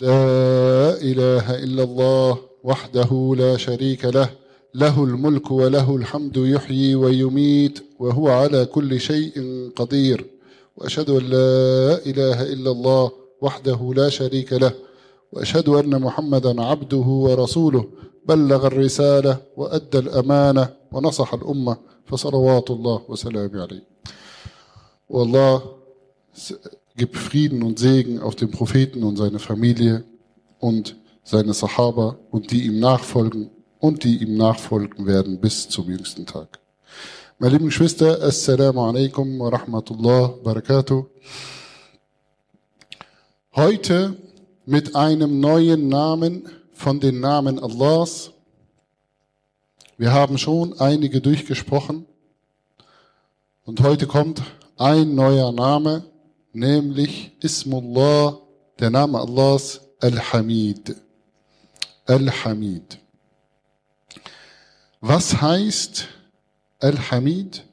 لا إله إلا الله وحده لا شريك له له الملك وله الحمد يحيي ويميت وهو على كل شيء قدير. وأشهد أن لا إله إلا الله وحده لا شريك له وأشهد أن محمدا عبده ورسوله. بلغ الرسالة وأدى الأمانة ونصح الأمة فصلوات الله وسلامه عليه. والله gib Frieden und Segen auf den Propheten und seine Familie und seine Sahaba und die ihm nachfolgen und die ihm nachfolgen werden bis zum jüngsten Tag. Meine lieben Geschwister, Assalamu alaikum wa rahmatullah barakatuh. Heute mit einem neuen Namen von den Namen Allahs. Wir haben schon einige durchgesprochen und heute kommt ein neuer Name, nämlich Ismullah, der Name Allahs, Al-Hamid. Al-Hamid. Was heißt Al-Hamid?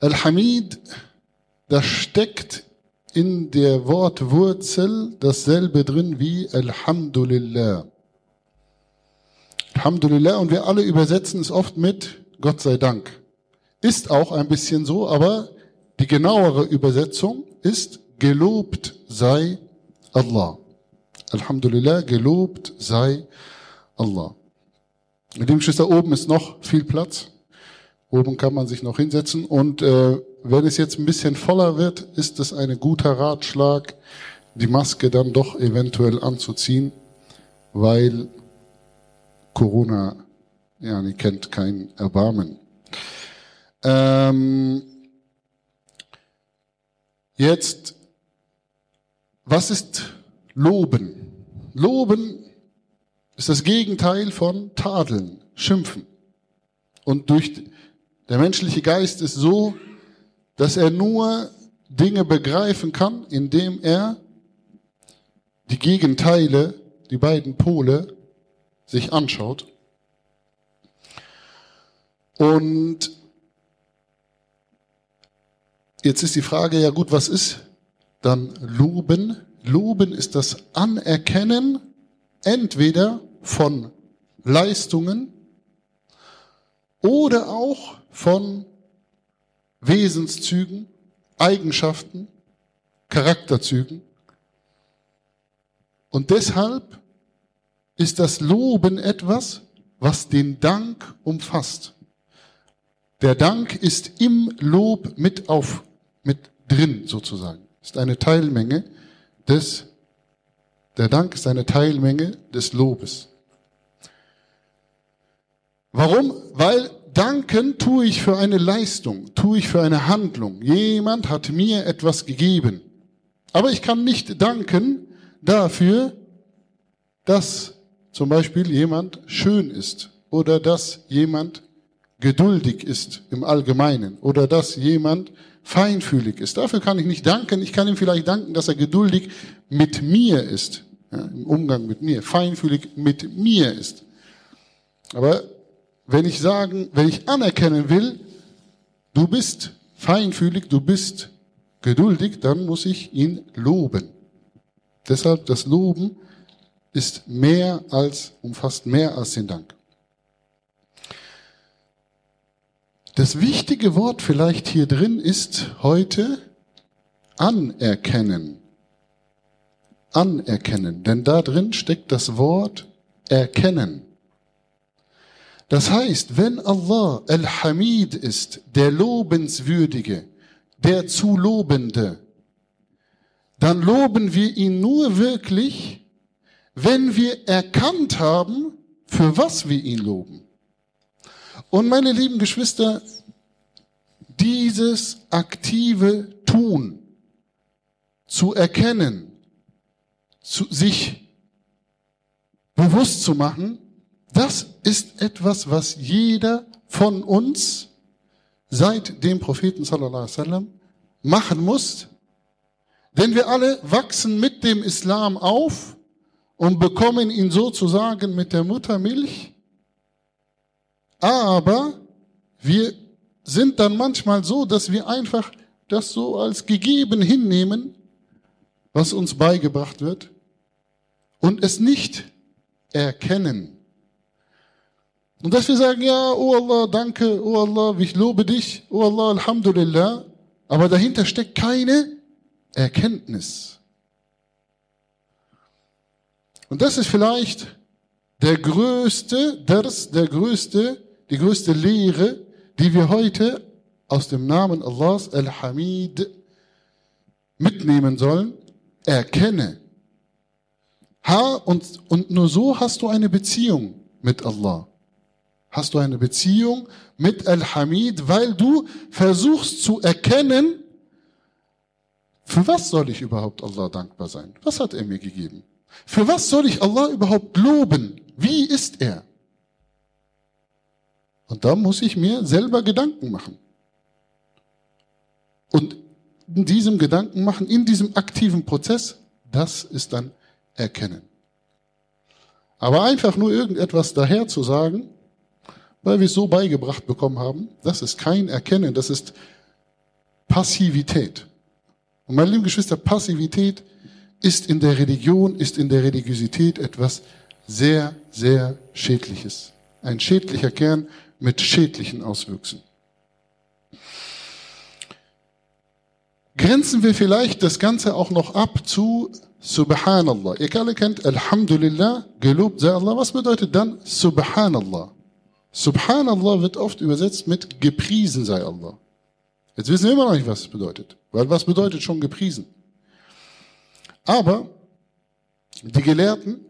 Al-Hamid, da steckt in der Wortwurzel dasselbe drin wie Alhamdulillah. Alhamdulillah und wir alle übersetzen es oft mit Gott sei Dank. Ist auch ein bisschen so, aber die genauere Übersetzung ist gelobt sei Allah. Alhamdulillah, gelobt sei Allah. Mit dem Geschwister oben ist noch viel Platz. Oben kann man sich noch hinsetzen. Und äh, wenn es jetzt ein bisschen voller wird, ist es ein guter Ratschlag, die Maske dann doch eventuell anzuziehen, weil Corona ja, nie kennt kein Erbarmen. Ähm, jetzt, was ist Loben? Loben ist das Gegenteil von Tadeln, Schimpfen. Und durch der menschliche Geist ist so, dass er nur Dinge begreifen kann, indem er die Gegenteile, die beiden Pole, sich anschaut. Und jetzt ist die Frage, ja gut, was ist dann Loben? Loben ist das Anerkennen entweder von Leistungen oder auch von Wesenszügen, Eigenschaften, Charakterzügen. Und deshalb ist das Loben etwas, was den Dank umfasst. Der Dank ist im Lob mit auf, mit drin sozusagen. Ist eine Teilmenge des, der Dank ist eine Teilmenge des Lobes. Warum? Weil danken tue ich für eine Leistung, tue ich für eine Handlung. Jemand hat mir etwas gegeben. Aber ich kann nicht danken dafür, dass zum Beispiel jemand schön ist oder dass jemand geduldig ist im Allgemeinen oder dass jemand feinfühlig ist. Dafür kann ich nicht danken. Ich kann ihm vielleicht danken, dass er geduldig mit mir ist, ja, im Umgang mit mir, feinfühlig mit mir ist. Aber wenn ich sagen, wenn ich anerkennen will, du bist feinfühlig, du bist geduldig, dann muss ich ihn loben. Deshalb das Loben ist mehr als, umfasst mehr als den Dank. Das wichtige Wort vielleicht hier drin ist heute anerkennen. Anerkennen, denn da drin steckt das Wort erkennen. Das heißt, wenn Allah Al-Hamid ist, der Lobenswürdige, der zu Lobende, dann loben wir ihn nur wirklich, wenn wir erkannt haben, für was wir ihn loben. Und meine lieben Geschwister, dieses aktive Tun, zu erkennen, zu sich bewusst zu machen, das ist etwas, was jeder von uns seit dem Propheten sallallahu alaihi wasallam machen muss. Denn wir alle wachsen mit dem Islam auf und bekommen ihn sozusagen mit der Muttermilch. Aber wir sind dann manchmal so, dass wir einfach das so als gegeben hinnehmen, was uns beigebracht wird. und es nicht erkennen. Und dass wir sagen, ja, oh Allah, danke, oh Allah, ich lobe dich, oh Allah, Alhamdulillah, aber dahinter steckt keine Erkenntnis. Und das ist vielleicht der größte, das, der größte, die größte Lehre, die wir heute aus dem Namen Allahs Al-Hamid mitnehmen sollen. Erkenne. Ha, und, und nur so hast du eine Beziehung mit Allah. Hast du eine Beziehung mit Al-Hamid, weil du versuchst zu erkennen, für was soll ich überhaupt Allah dankbar sein? Was hat er mir gegeben? Für was soll ich Allah überhaupt loben? Wie ist er? Und da muss ich mir selber Gedanken machen. Und in diesem Gedanken machen, in diesem aktiven Prozess, das ist dann Erkennen. Aber einfach nur irgendetwas daher zu sagen, weil wir es so beigebracht bekommen haben, das ist kein Erkennen, das ist Passivität. Und meine lieben Geschwister, Passivität ist in der Religion, ist in der Religiosität etwas sehr, sehr Schädliches. Ein schädlicher Kern mit schädlichen Auswüchsen. Grenzen wir vielleicht das Ganze auch noch ab zu Subhanallah. Ihr alle kennt Alhamdulillah, gelobt sei Allah. Was bedeutet dann Subhanallah? Subhanallah wird oft übersetzt mit gepriesen sei Allah. Jetzt wissen wir immer noch nicht, was es bedeutet. Weil was bedeutet schon gepriesen? Aber die Gelehrten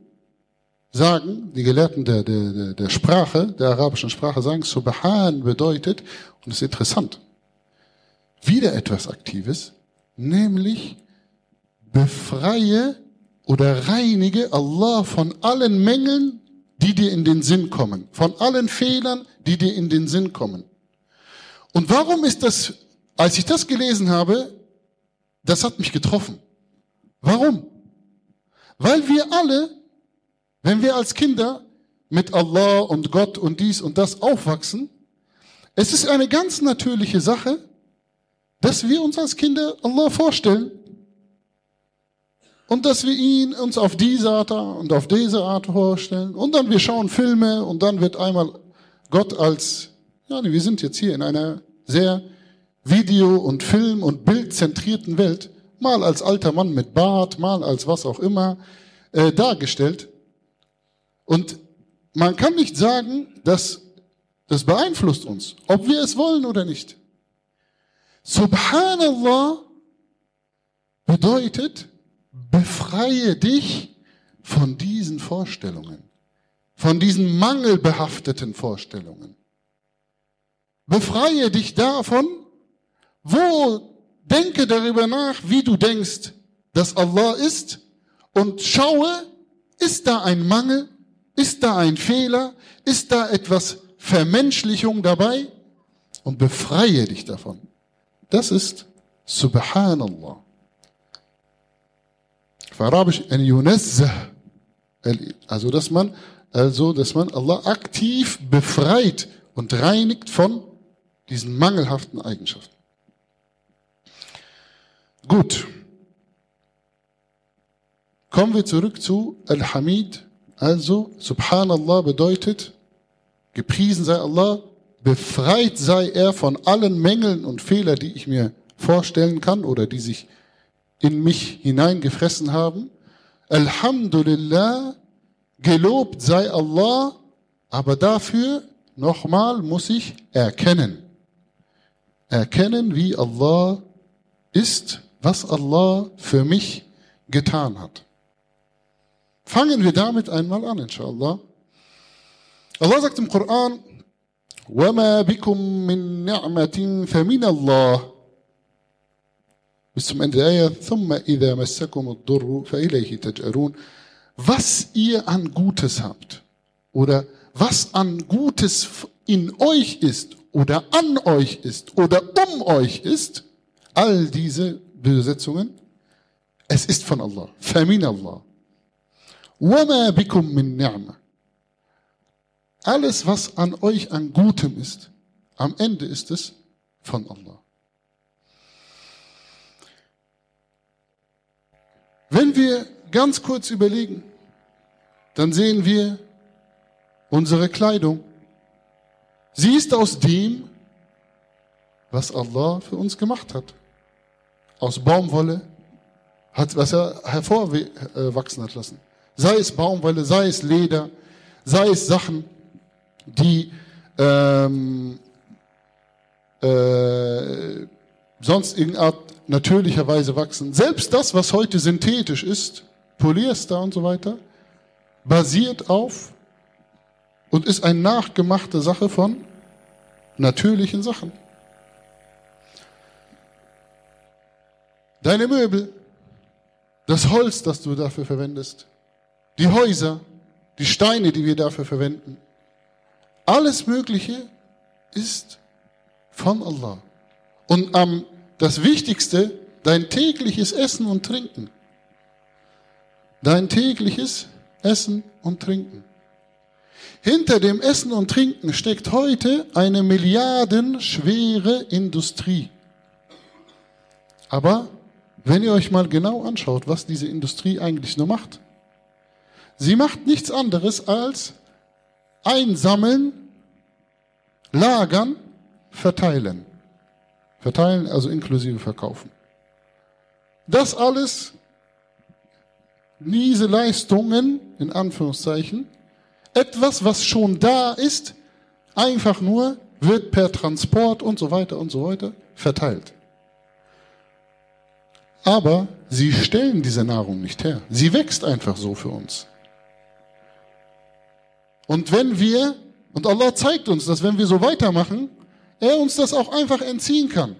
sagen, die Gelehrten der, der, der Sprache, der arabischen Sprache sagen, Subhan bedeutet, und das ist interessant, wieder etwas Aktives, nämlich befreie oder reinige Allah von allen Mängeln, die dir in den Sinn kommen, von allen Fehlern, die dir in den Sinn kommen. Und warum ist das, als ich das gelesen habe, das hat mich getroffen. Warum? Weil wir alle, wenn wir als Kinder mit Allah und Gott und dies und das aufwachsen, es ist eine ganz natürliche Sache, dass wir uns als Kinder Allah vorstellen und dass wir ihn uns auf diese Art und auf diese Art vorstellen und dann wir schauen Filme und dann wird einmal Gott als, ja, wir sind jetzt hier in einer sehr Video- und Film- und Bildzentrierten Welt, mal als alter Mann mit Bart, mal als was auch immer, äh, dargestellt. Und man kann nicht sagen, dass das beeinflusst uns, ob wir es wollen oder nicht. Subhanallah bedeutet, befreie dich von diesen Vorstellungen, von diesen mangelbehafteten Vorstellungen. Befreie dich davon, wo denke darüber nach, wie du denkst, dass Allah ist und schaue, ist da ein Mangel, ist da ein Fehler, ist da etwas Vermenschlichung dabei und befreie dich davon. Das ist Subhanallah. Auf Arabisch ein. Also, dass man, also, dass man Allah aktiv befreit und reinigt von diesen mangelhaften Eigenschaften. Gut. Kommen wir zurück zu Al-Hamid. Also, Subhanallah bedeutet, gepriesen sei Allah, Befreit sei er von allen Mängeln und Fehlern, die ich mir vorstellen kann oder die sich in mich hineingefressen haben. Alhamdulillah, gelobt sei Allah, aber dafür nochmal muss ich erkennen. Erkennen, wie Allah ist, was Allah für mich getan hat. Fangen wir damit einmal an, inshallah. Allah sagt im Koran, وما بكم من نعمة فمن الله bis zum Ende der Ayah, ثم إذا مسكم الضر فإليه تجأرون was ihr an Gutes habt oder was an Gutes in euch ist oder an euch ist oder um euch ist, all diese Besetzungen, es ist von Allah, فمن Allah. وما بكم من نعمه alles, was an euch an Gutem ist, am Ende ist es von Allah. Wenn wir ganz kurz überlegen, dann sehen wir unsere Kleidung. Sie ist aus dem, was Allah für uns gemacht hat. Aus Baumwolle, hat, was er hervorwachsen hat lassen. Sei es Baumwolle, sei es Leder, sei es Sachen, die ähm, äh, sonst irgendeine Art natürlicherweise wachsen. Selbst das, was heute synthetisch ist, Polyester und so weiter, basiert auf und ist eine nachgemachte Sache von natürlichen Sachen. Deine Möbel, das Holz, das du dafür verwendest, die Häuser, die Steine, die wir dafür verwenden, alles Mögliche ist von Allah. Und am, das Wichtigste, dein tägliches Essen und Trinken. Dein tägliches Essen und Trinken. Hinter dem Essen und Trinken steckt heute eine milliardenschwere Industrie. Aber wenn ihr euch mal genau anschaut, was diese Industrie eigentlich nur macht, sie macht nichts anderes als einsammeln, lagern, verteilen. Verteilen, also inklusive verkaufen. Das alles, diese Leistungen, in Anführungszeichen, etwas, was schon da ist, einfach nur wird per Transport und so weiter und so weiter verteilt. Aber sie stellen diese Nahrung nicht her. Sie wächst einfach so für uns. Und wenn wir, und Allah zeigt uns, dass wenn wir so weitermachen, er uns das auch einfach entziehen kann.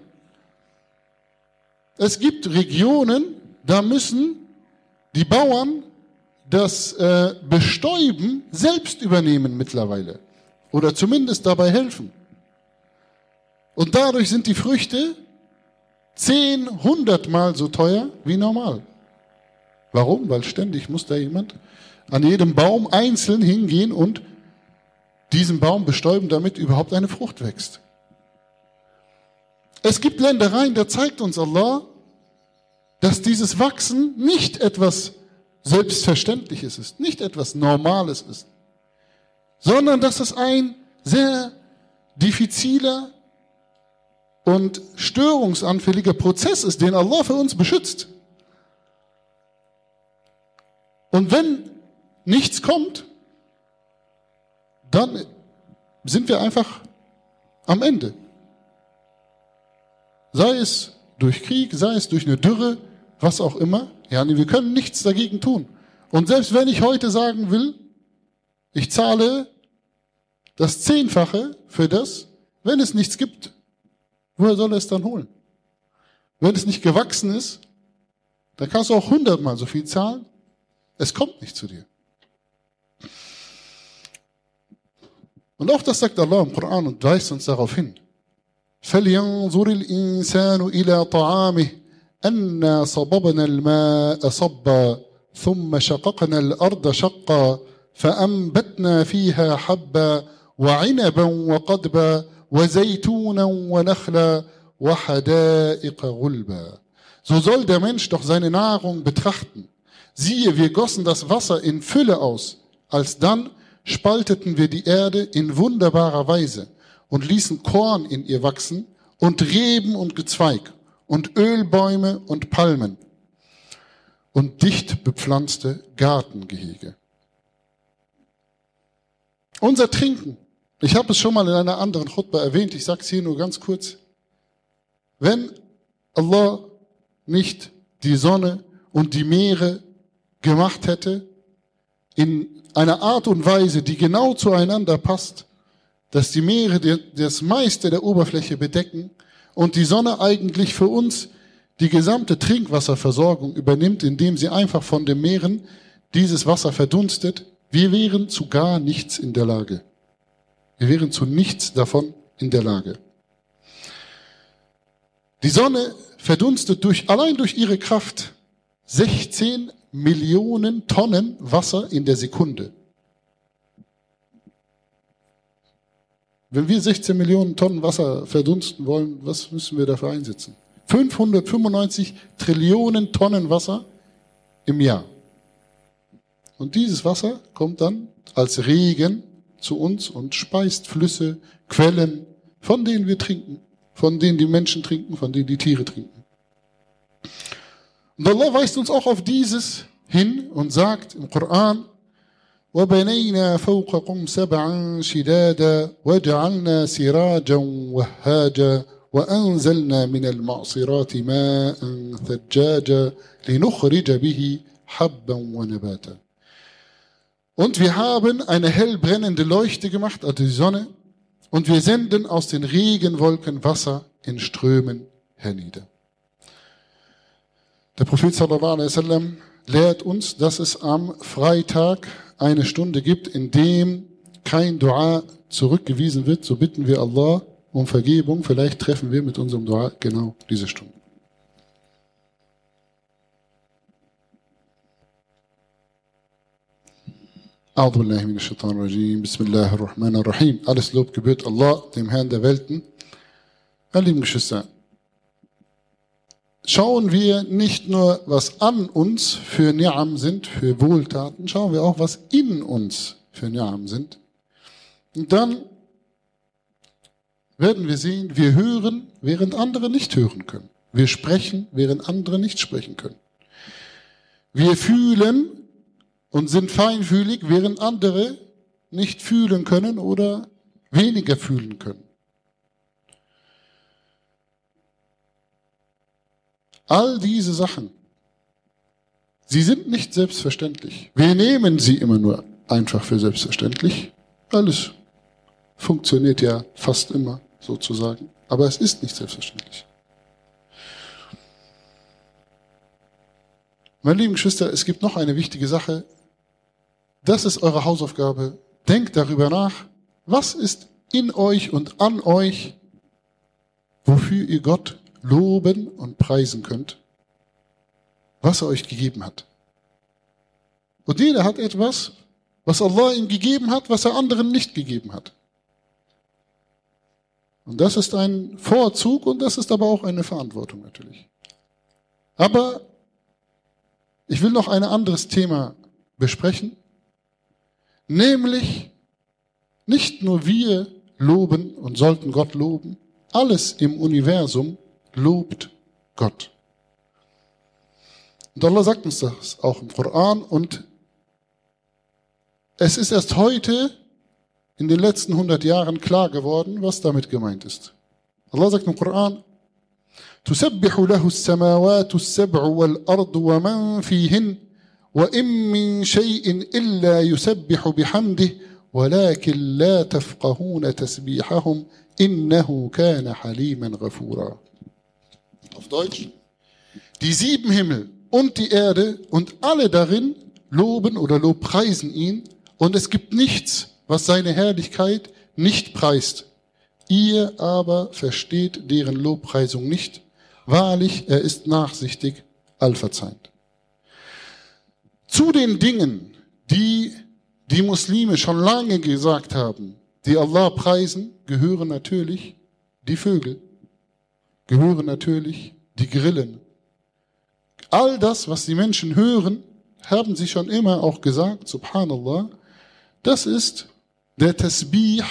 Es gibt Regionen, da müssen die Bauern das äh, Bestäuben selbst übernehmen mittlerweile. Oder zumindest dabei helfen. Und dadurch sind die Früchte Zehn, hundertmal so teuer wie normal. Warum? Weil ständig muss da jemand an jedem Baum einzeln hingehen und diesen Baum bestäuben, damit überhaupt eine Frucht wächst. Es gibt Ländereien, da zeigt uns Allah, dass dieses Wachsen nicht etwas Selbstverständliches ist, nicht etwas Normales ist, sondern dass es ein sehr diffiziler, und störungsanfälliger Prozess ist, den Allah für uns beschützt. Und wenn nichts kommt, dann sind wir einfach am Ende. Sei es durch Krieg, sei es durch eine Dürre, was auch immer. Ja, wir können nichts dagegen tun. Und selbst wenn ich heute sagen will, ich zahle das Zehnfache für das, wenn es nichts gibt, Woher soll er es dann holen? Wenn es nicht gewachsen ist, dann kannst du auch hundertmal so viel zahlen. Es kommt nicht zu dir. Und auch das sagt Allah im Koran und weist uns darauf hin. فلينظر الإنسان إلى طعامه أنا صببنا الماء صبا ثم شققنا الأرض شقا فأنبتنا فيها حبا وعنبا وقدبا وزيتونا ونخلا وحدائق غلبا. So soll der Mensch doch seine Nahrung betrachten. Siehe, wir gossen das Wasser in Fülle aus. Alsdann spalteten wir die Erde in wunderbarer Weise und ließen Korn in ihr wachsen und Reben und Gezweig und Ölbäume und Palmen und dicht bepflanzte Gartengehege. Unser Trinken ich habe es schon mal in einer anderen Chutba erwähnt, ich sage es hier nur ganz kurz. Wenn Allah nicht die Sonne und die Meere gemacht hätte, in einer Art und Weise, die genau zueinander passt, dass die Meere das meiste der Oberfläche bedecken und die Sonne eigentlich für uns die gesamte Trinkwasserversorgung übernimmt, indem sie einfach von den Meeren dieses Wasser verdunstet, wir wären zu gar nichts in der Lage. Wir wären zu nichts davon in der Lage. Die Sonne verdunstet durch, allein durch ihre Kraft 16 Millionen Tonnen Wasser in der Sekunde. Wenn wir 16 Millionen Tonnen Wasser verdunsten wollen, was müssen wir dafür einsetzen? 595 Trillionen Tonnen Wasser im Jahr. Und dieses Wasser kommt dann als Regen zu uns und speist Flüsse, Quellen, von denen wir trinken, von denen die Menschen trinken, von denen die Tiere trinken. Und Allah weist uns auch auf dieses hin und sagt im Koran, وبنينا فوقكم سبعا شدادا وجعلنا سراجا وهاجا وأنزلنا من المعصرات ماء ثجاجا لنخرج به حبا ونباتا Und wir haben eine hell brennende Leuchte gemacht, also die Sonne, und wir senden aus den Regenwolken Wasser in Strömen hernieder. Der Prophet sallallahu alaihi wasallam lehrt uns, dass es am Freitag eine Stunde gibt, in dem kein Dua zurückgewiesen wird, so bitten wir Allah um Vergebung. Vielleicht treffen wir mit unserem Dua genau diese Stunde. أعوذ بالله من الشيطان الرجيم بسم الله الرحمن الرحيم Alles Lob gebührt Allah, dem Herrn der Welten. Meine lieben Geschwister, schauen wir nicht nur, was an uns für Ni'am sind, für Wohltaten, schauen wir auch, was in uns für Ni'am sind. Und dann werden wir sehen, wir hören, während andere nicht hören können. Wir sprechen, während andere nicht sprechen können. Wir fühlen und sind feinfühlig, während andere nicht fühlen können oder weniger fühlen können. All diese Sachen, sie sind nicht selbstverständlich. Wir nehmen sie immer nur einfach für selbstverständlich. Alles funktioniert ja fast immer sozusagen. Aber es ist nicht selbstverständlich. Meine lieben Geschwister, es gibt noch eine wichtige Sache. Das ist eure Hausaufgabe. Denkt darüber nach, was ist in euch und an euch, wofür ihr Gott loben und preisen könnt, was er euch gegeben hat. Und jeder hat etwas, was Allah ihm gegeben hat, was er anderen nicht gegeben hat. Und das ist ein Vorzug und das ist aber auch eine Verantwortung natürlich. Aber ich will noch ein anderes Thema besprechen, nämlich nicht nur wir loben und sollten Gott loben, alles im Universum lobt Gott. Und Allah sagt uns das auch im Koran und es ist erst heute in den letzten 100 Jahren klar geworden, was damit gemeint ist. Allah sagt im Koran, تسبح له السماوات السبع والأرض ومن فيهن وإن من شيء إلا يسبح بحمده ولكن لا تفقهون تسبيحهم إنه كان حليما غفورا auf Deutsch, die sieben Himmel und die Erde und alle darin loben oder lobpreisen ihn und es gibt nichts, was seine Herrlichkeit nicht preist. Ihr aber versteht deren Lobpreisung nicht. Wahrlich, er ist nachsichtig, allverzeihend. Zu den Dingen, die die Muslime schon lange gesagt haben, die Allah preisen, gehören natürlich die Vögel gehören natürlich die Grillen. All das, was die Menschen hören, haben sie schon immer auch gesagt, subhanallah, das ist der Tasbih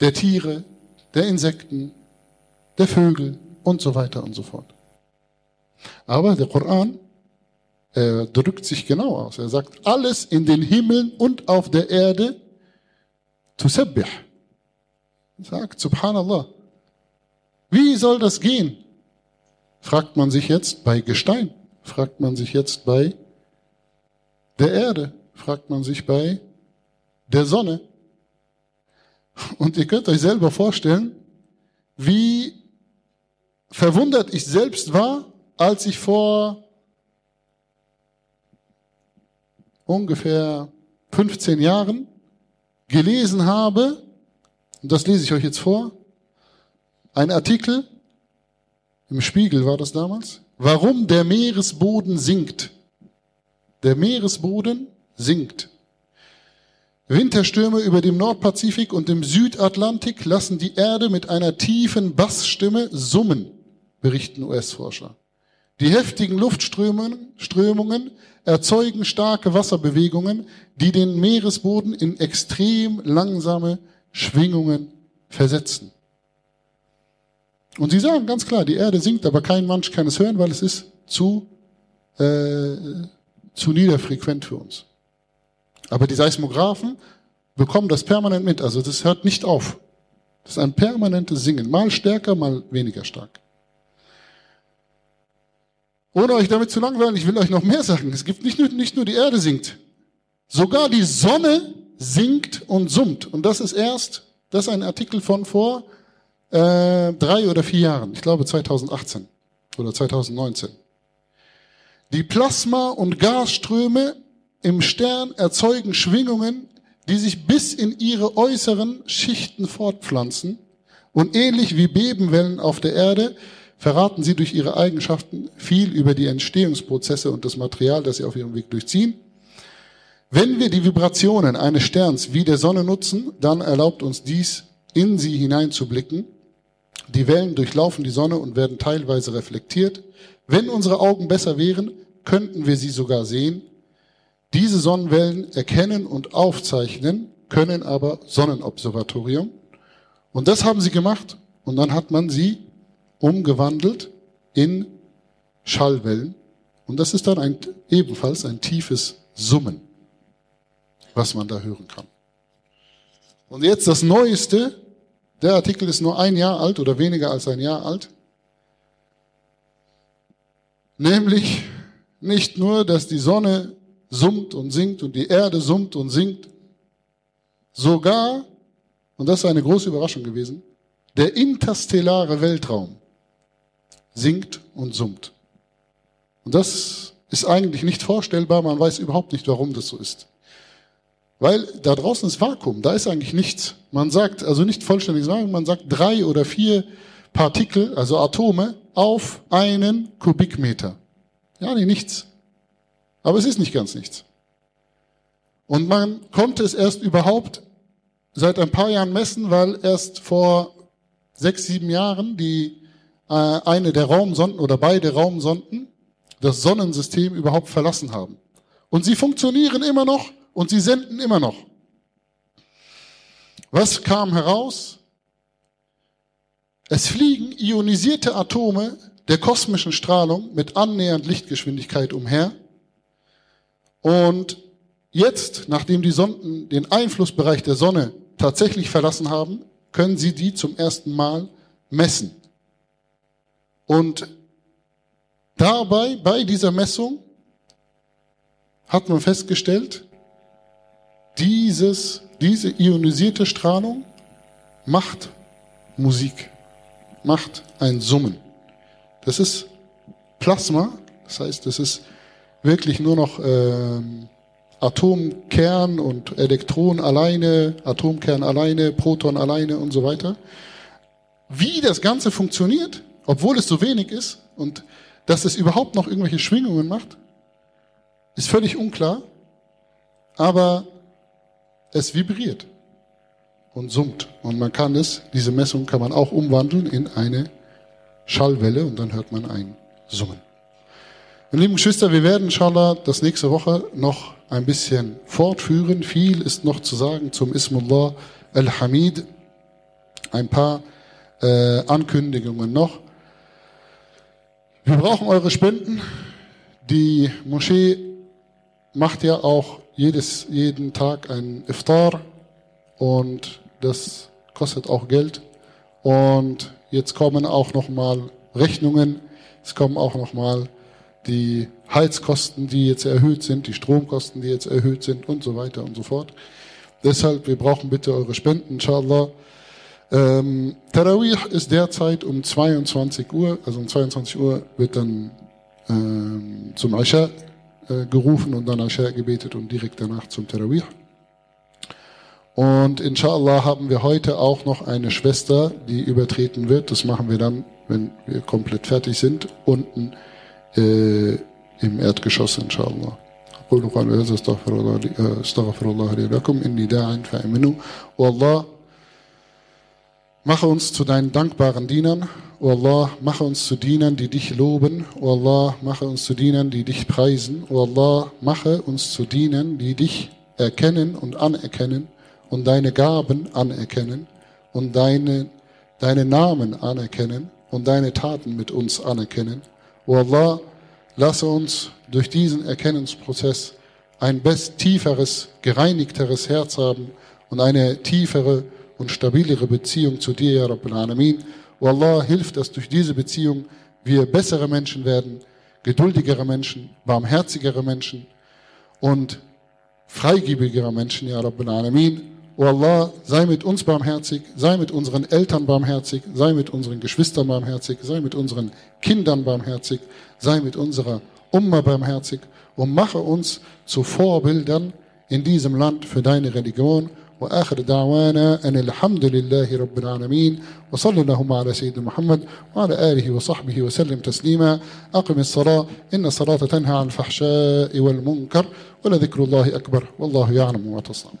der Tiere, der Insekten, der Vögel und so weiter und so fort. Aber der Koran, er drückt sich genau aus. Er sagt, alles in den Himmeln und auf der Erde, tusabbih. Sagt, subhanallah. Wie soll das gehen? Fragt man sich jetzt bei Gestein, fragt man sich jetzt bei der Erde, fragt man sich bei der Sonne. Und ihr könnt euch selber vorstellen, wie verwundert ich selbst war, als ich vor ungefähr 15 Jahren gelesen habe, und das lese ich euch jetzt vor, ein Artikel, im Spiegel war das damals, warum der Meeresboden sinkt. Der Meeresboden sinkt. Winterstürme über dem Nordpazifik und dem Südatlantik lassen die Erde mit einer tiefen Bassstimme summen, berichten US-Forscher. Die heftigen Luftströmungen Strömungen erzeugen starke Wasserbewegungen, die den Meeresboden in extrem langsame Schwingungen versetzen. Und sie sagen ganz klar, die Erde sinkt, aber kein Mensch kann es hören, weil es ist zu, äh, zu niederfrequent für uns. Aber die Seismographen bekommen das permanent mit, also das hört nicht auf. Das ist ein permanentes Singen, mal stärker, mal weniger stark. Ohne euch damit zu langweilen, ich will euch noch mehr sagen. Es gibt nicht nur, nicht nur die Erde sinkt. Sogar die Sonne sinkt und summt. Und das ist erst, das ist ein Artikel von vor äh, drei oder vier Jahren. Ich glaube 2018 oder 2019. Die Plasma- und Gasströme im Stern erzeugen Schwingungen, die sich bis in ihre äußeren Schichten fortpflanzen und ähnlich wie Bebenwellen auf der Erde verraten sie durch ihre Eigenschaften viel über die Entstehungsprozesse und das Material, das sie auf ihrem Weg durchziehen. Wenn wir die Vibrationen eines Sterns wie der Sonne nutzen, dann erlaubt uns dies, in sie hineinzublicken. Die Wellen durchlaufen die Sonne und werden teilweise reflektiert. Wenn unsere Augen besser wären, könnten wir sie sogar sehen. Diese Sonnenwellen erkennen und aufzeichnen, können aber Sonnenobservatorium. Und das haben sie gemacht und dann hat man sie umgewandelt in Schallwellen. Und das ist dann ein, ebenfalls ein tiefes Summen, was man da hören kann. Und jetzt das Neueste. Der Artikel ist nur ein Jahr alt oder weniger als ein Jahr alt. Nämlich nicht nur, dass die Sonne summt und singt und die Erde summt und singt, sogar, und das ist eine große Überraschung gewesen, der interstellare Weltraum singt und summt. Und das ist eigentlich nicht vorstellbar, man weiß überhaupt nicht, warum das so ist. Weil da draußen ist Vakuum, da ist eigentlich nichts. Man sagt, also nicht vollständiges Vakuum, man sagt drei oder vier Partikel, also Atome, auf einen Kubikmeter. Ja, nee, nichts. Aber es ist nicht ganz nichts. Und man konnte es erst überhaupt seit ein paar Jahren messen, weil erst vor sechs, sieben Jahren die äh, eine der Raumsonden oder beide Raumsonden das Sonnensystem überhaupt verlassen haben. Und sie funktionieren immer noch und sie senden immer noch. Was kam heraus? Es fliegen ionisierte Atome der kosmischen Strahlung mit annähernd Lichtgeschwindigkeit umher. Und jetzt, nachdem die Sonden den Einflussbereich der Sonne tatsächlich verlassen haben, können sie die zum ersten Mal messen. Und dabei, bei dieser Messung, hat man festgestellt, dieses, diese ionisierte Strahlung macht Musik, macht ein Summen. Das ist Plasma, das heißt, das ist wirklich nur noch ähm, Atomkern und Elektron alleine, Atomkern alleine, Proton alleine und so weiter. Wie das Ganze funktioniert, obwohl es so wenig ist und dass es überhaupt noch irgendwelche Schwingungen macht, ist völlig unklar, aber es vibriert und summt. Und man kann es, diese Messung kann man auch umwandeln in eine Schallwelle und dann hört man ein Summen. Meine lieben Geschwister, wir werden inshallah das nächste Woche noch ein bisschen fortführen. Viel ist noch zu sagen zum Ismullah al-Hamid. Ein paar äh, Ankündigungen noch. Wir brauchen eure Spenden. Die Moschee macht ja auch jedes, jeden Tag ein Iftar und das kostet auch Geld. Und jetzt kommen auch nochmal Rechnungen, es kommen auch nochmal die Heizkosten, die jetzt erhöht sind, die Stromkosten, die jetzt erhöht sind und so weiter und so fort. Deshalb, wir brauchen bitte eure Spenden, inshallah. Ähm, Tarawih ist derzeit um 22 Uhr, also um 22 Uhr wird dann ähm, zum Asha äh, gerufen und dann Asha gebetet und direkt danach zum Tarawih. Und inshallah haben wir heute auch noch eine Schwester, die übertreten wird. Das machen wir dann, wenn wir komplett fertig sind, unten äh, im Erdgeschoss inshallah. أقول قولي هذا استغفر الله لي استغفر الله لي لكم إني داع فأمنوا والله Mache uns zu deinen dankbaren Dienern. O Allah, mache uns zu Dienern, die dich loben. O Allah, mache uns zu Dienern, die dich preisen. O Allah, mache uns zu Dienern, die dich erkennen und anerkennen und deine Gaben anerkennen und deine, deine Namen anerkennen und deine Taten mit uns anerkennen. O Allah, lasse uns durch diesen Erkennungsprozess ein best tieferes, gereinigteres Herz haben und eine tiefere und stabilere Beziehung zu dir, Ya Rabbil Alamin. O Allah, hilf, dass durch diese Beziehung wir bessere Menschen werden, geduldigere Menschen, barmherzigere Menschen und freigebigere Menschen, Ya Rabbil Alamin. O Allah, sei mit uns barmherzig, sei mit unseren Eltern barmherzig, sei mit unseren Geschwistern barmherzig, sei mit unseren Kindern barmherzig, sei mit unserer Umma barmherzig und mache uns zu Vorbildern in diesem Land für deine Religion. وآخر دعوانا أن الحمد لله رب العالمين وصلى اللهم على سيدنا محمد وعلى آله وصحبه وسلم تسليما. أقم الصلاة إن الصلاة تنهى عن الفحشاء والمنكر ولذكر الله أكبر والله يعلم ما تصنعون.